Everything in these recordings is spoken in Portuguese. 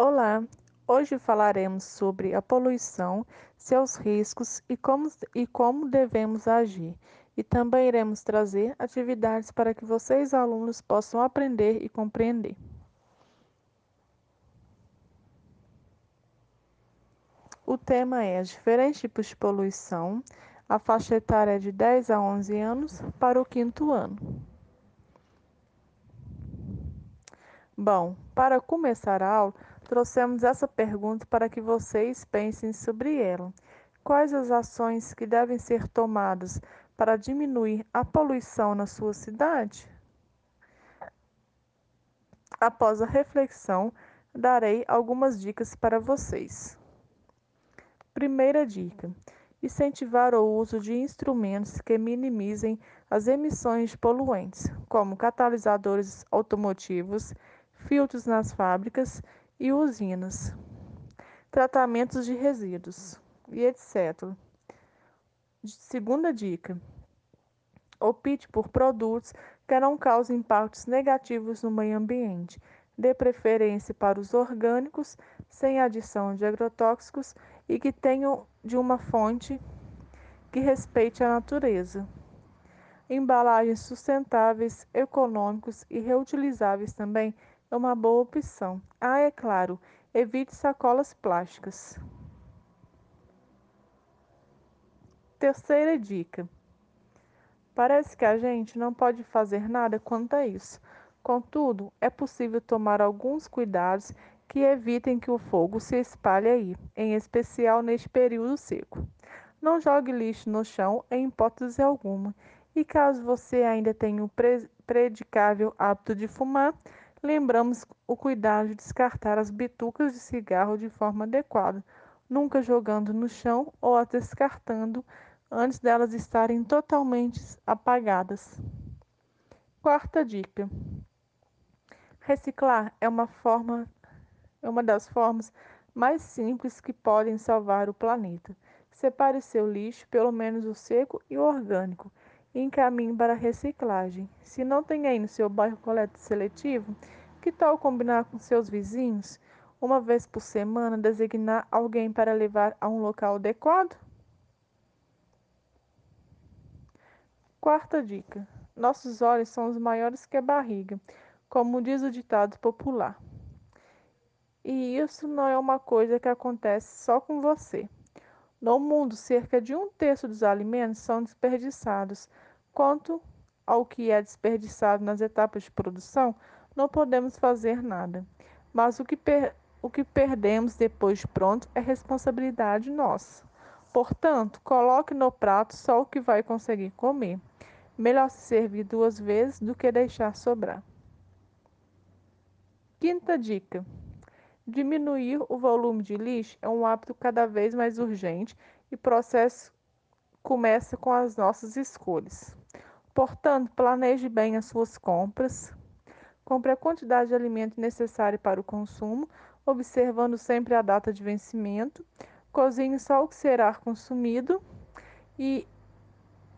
Olá! Hoje falaremos sobre a poluição, seus riscos e como, e como devemos agir. E também iremos trazer atividades para que vocês, alunos, possam aprender e compreender. O tema é diferentes tipos de poluição. A faixa etária é de 10 a 11 anos para o quinto ano. Bom, para começar a aula, trouxemos essa pergunta para que vocês pensem sobre ela. Quais as ações que devem ser tomadas para diminuir a poluição na sua cidade? Após a reflexão, darei algumas dicas para vocês. Primeira dica: incentivar o uso de instrumentos que minimizem as emissões de poluentes, como catalisadores automotivos, filtros nas fábricas e usinas, tratamentos de resíduos e etc. Segunda dica: opte por produtos que não causem impactos negativos no meio ambiente. Dê preferência para os orgânicos, sem adição de agrotóxicos e que tenham de uma fonte que respeite a natureza. Embalagens sustentáveis, econômicos e reutilizáveis também é uma boa opção. Ah, é claro, evite sacolas plásticas. Terceira dica. Parece que a gente não pode fazer nada quanto a isso. Contudo, é possível tomar alguns cuidados que evitem que o fogo se espalhe aí, em especial neste período seco. Não jogue lixo no chão em hipótese alguma. E caso você ainda tenha o predicável hábito de fumar, lembramos o cuidado de descartar as bitucas de cigarro de forma adequada, nunca jogando no chão ou as descartando antes delas estarem totalmente apagadas. Quarta dica: reciclar é uma forma é uma das formas mais simples que podem salvar o planeta. Separe seu lixo, pelo menos o seco e o orgânico, encaminhe para a reciclagem. Se não tem aí no seu bairro coleta seletivo, que tal combinar com seus vizinhos? Uma vez por semana, designar alguém para levar a um local adequado? Quarta dica: nossos olhos são os maiores que a barriga, como diz o ditado popular. E isso não é uma coisa que acontece só com você. No mundo, cerca de um terço dos alimentos são desperdiçados. Quanto ao que é desperdiçado nas etapas de produção, não podemos fazer nada. Mas o que, per o que perdemos depois de pronto é responsabilidade nossa. Portanto, coloque no prato só o que vai conseguir comer. Melhor se servir duas vezes do que deixar sobrar. Quinta dica: Diminuir o volume de lixo é um hábito cada vez mais urgente e o processo começa com as nossas escolhas. Portanto, planeje bem as suas compras. Compre a quantidade de alimento necessário para o consumo, observando sempre a data de vencimento. Cozinhe só o que será consumido e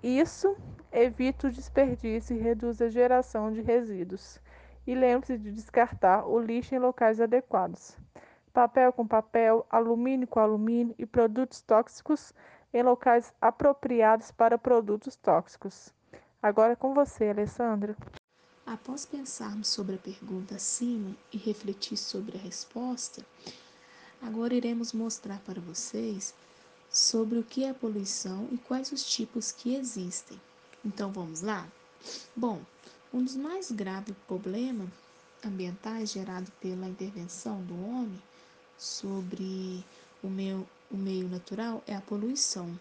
isso evita o desperdício e reduz a geração de resíduos. E lembre-se de descartar o lixo em locais adequados. Papel com papel, alumínio com alumínio e produtos tóxicos em locais apropriados para produtos tóxicos. Agora é com você, Alessandra. Após pensarmos sobre a pergunta acima e refletir sobre a resposta, agora iremos mostrar para vocês sobre o que é poluição e quais os tipos que existem. Então vamos lá? Bom, um dos mais graves problemas ambientais gerados pela intervenção do homem sobre o meio, o meio natural é a poluição.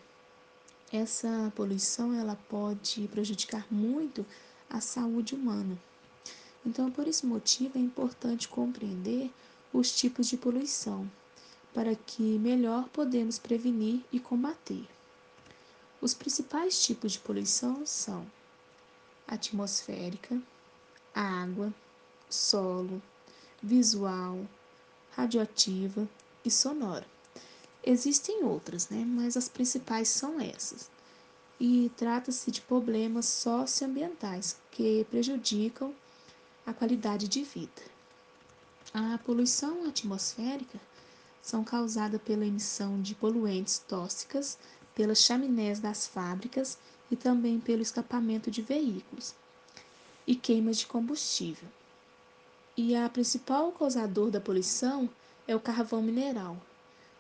Essa poluição ela pode prejudicar muito a saúde humana. Então, por esse motivo, é importante compreender os tipos de poluição, para que melhor podemos prevenir e combater. Os principais tipos de poluição são atmosférica, água, solo, visual, radioativa e sonora. Existem outras, né? mas as principais são essas. E trata-se de problemas socioambientais que prejudicam a qualidade de vida. A poluição atmosférica são causadas pela emissão de poluentes tóxicas pelas chaminés das fábricas e também pelo escapamento de veículos e queimas de combustível. E a principal causador da poluição é o carvão mineral.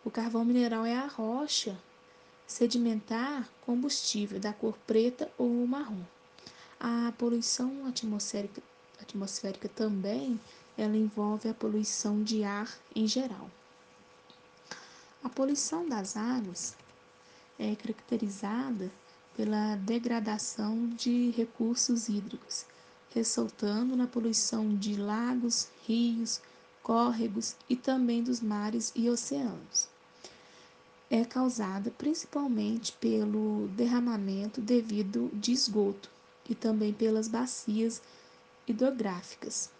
O carvão mineral é a rocha sedimentar combustível da cor preta ou marrom. A poluição atmosférica, atmosférica também ela envolve a poluição de ar em geral. A poluição das águas é caracterizada pela degradação de recursos hídricos, ressaltando na poluição de lagos, rios, córregos e também dos mares e oceanos. É causada principalmente pelo derramamento devido de esgoto e também pelas bacias hidrográficas.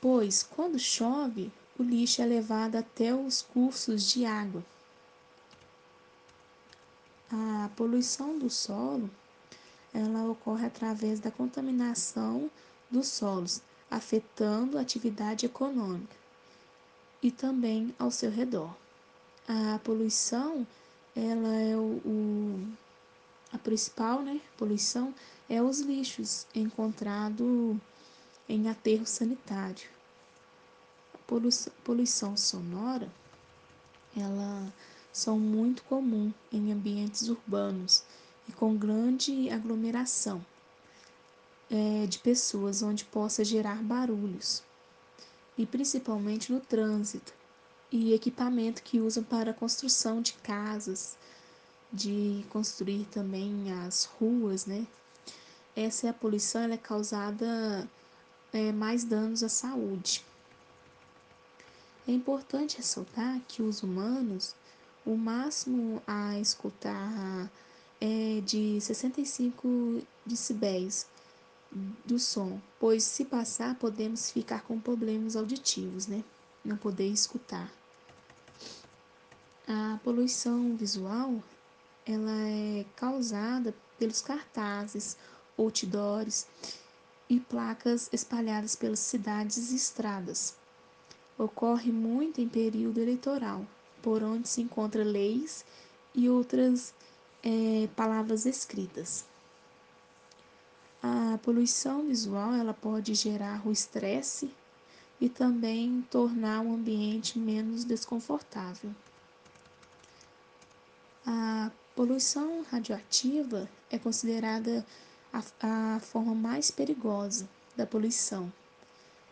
Pois, quando chove, o lixo é levado até os cursos de água. A poluição do solo ela ocorre através da contaminação dos solos, afetando a atividade econômica e também ao seu redor. A poluição, ela é o, o a principal, né, poluição é os lixos encontrados em aterro sanitário. A poluição, poluição sonora, ela são muito comum em ambientes urbanos e com grande aglomeração é, de pessoas onde possa gerar barulhos e principalmente no trânsito e equipamento que usam para construção de casas, de construir também as ruas, né? Essa é a poluição, ela é causada é, mais danos à saúde. É importante ressaltar que os humanos, o máximo a escutar é de 65 decibéis do som, pois se passar podemos ficar com problemas auditivos, né? Não poder escutar. A poluição visual, ela é causada pelos cartazes, outdoors e placas espalhadas pelas cidades e estradas. Ocorre muito em período eleitoral, por onde se encontram leis e outras é, palavras escritas. A poluição visual ela pode gerar o estresse e também tornar o ambiente menos desconfortável. A poluição radioativa é considerada a, a forma mais perigosa da poluição.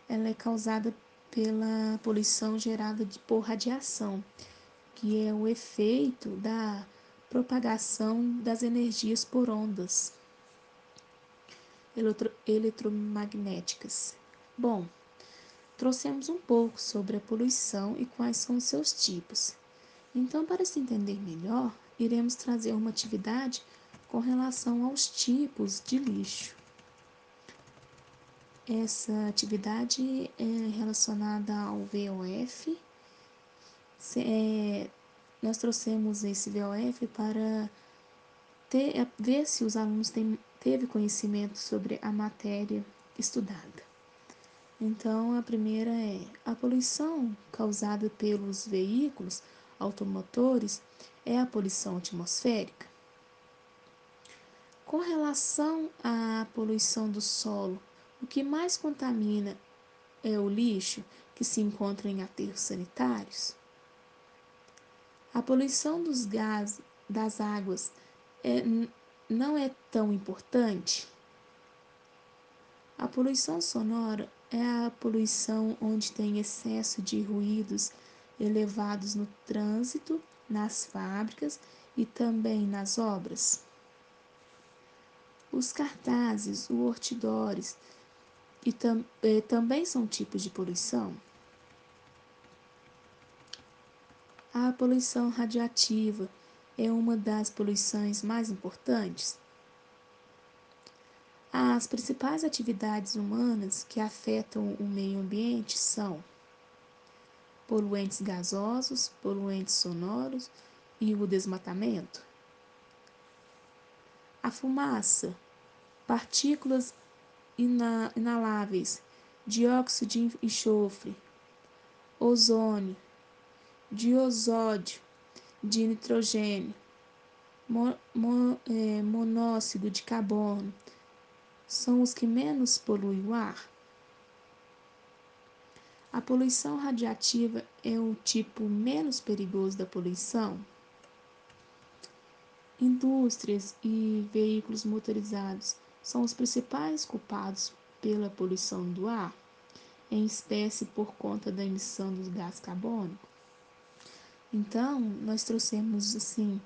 Ela é causada pela poluição gerada por radiação, que é o efeito da propagação das energias por ondas eletromagnéticas. Bom, trouxemos um pouco sobre a poluição e quais são os seus tipos. Então, para se entender melhor, iremos trazer uma atividade com relação aos tipos de lixo. Essa atividade é relacionada ao VOF. Nós trouxemos esse VOF para ter, é, ver se os alunos têm, teve conhecimento sobre a matéria estudada. Então, a primeira é a poluição causada pelos veículos automotores é a poluição atmosférica. Com relação à poluição do solo, o que mais contamina é o lixo que se encontra em aterros sanitários? A poluição dos gases das águas é, não é tão importante? A poluição sonora é a poluição onde tem excesso de ruídos elevados no trânsito, nas fábricas e também nas obras. Os cartazes, os outdoors e tam, eh, também são tipos de poluição. A poluição radioativa é uma das poluições mais importantes. As principais atividades humanas que afetam o meio ambiente são poluentes gasosos, poluentes sonoros e o desmatamento. A fumaça, partículas inaláveis dióxido de enxofre, ozônio, diosódio de nitrogênio, é, monóxido de carbono, são os que menos poluem o ar? A poluição radiativa é o tipo menos perigoso da poluição? Indústrias e veículos motorizados são os principais culpados pela poluição do ar, em espécie por conta da emissão dos gases carbônicos. Então, nós trouxemos assim,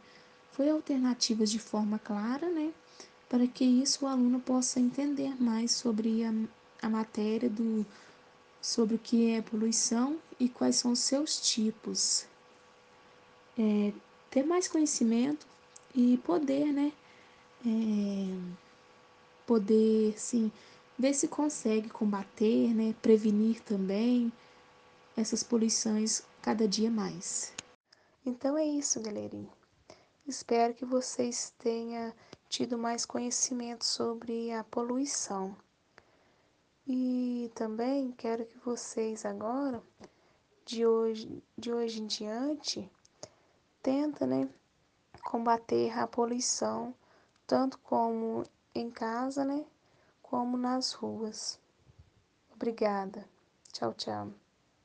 foi alternativas de forma clara, né, para que isso o aluno possa entender mais sobre a, a matéria do sobre o que é poluição e quais são os seus tipos. É, ter mais conhecimento e poder, né? É, poder, sim, ver se consegue combater, né? Prevenir também essas poluições cada dia mais. Então é isso, galerinha. Espero que vocês tenham tido mais conhecimento sobre a poluição. E também quero que vocês agora, de hoje, de hoje em diante, tenta, né, combater a poluição, tanto como em casa, né, como nas ruas. Obrigada. Tchau, tchau.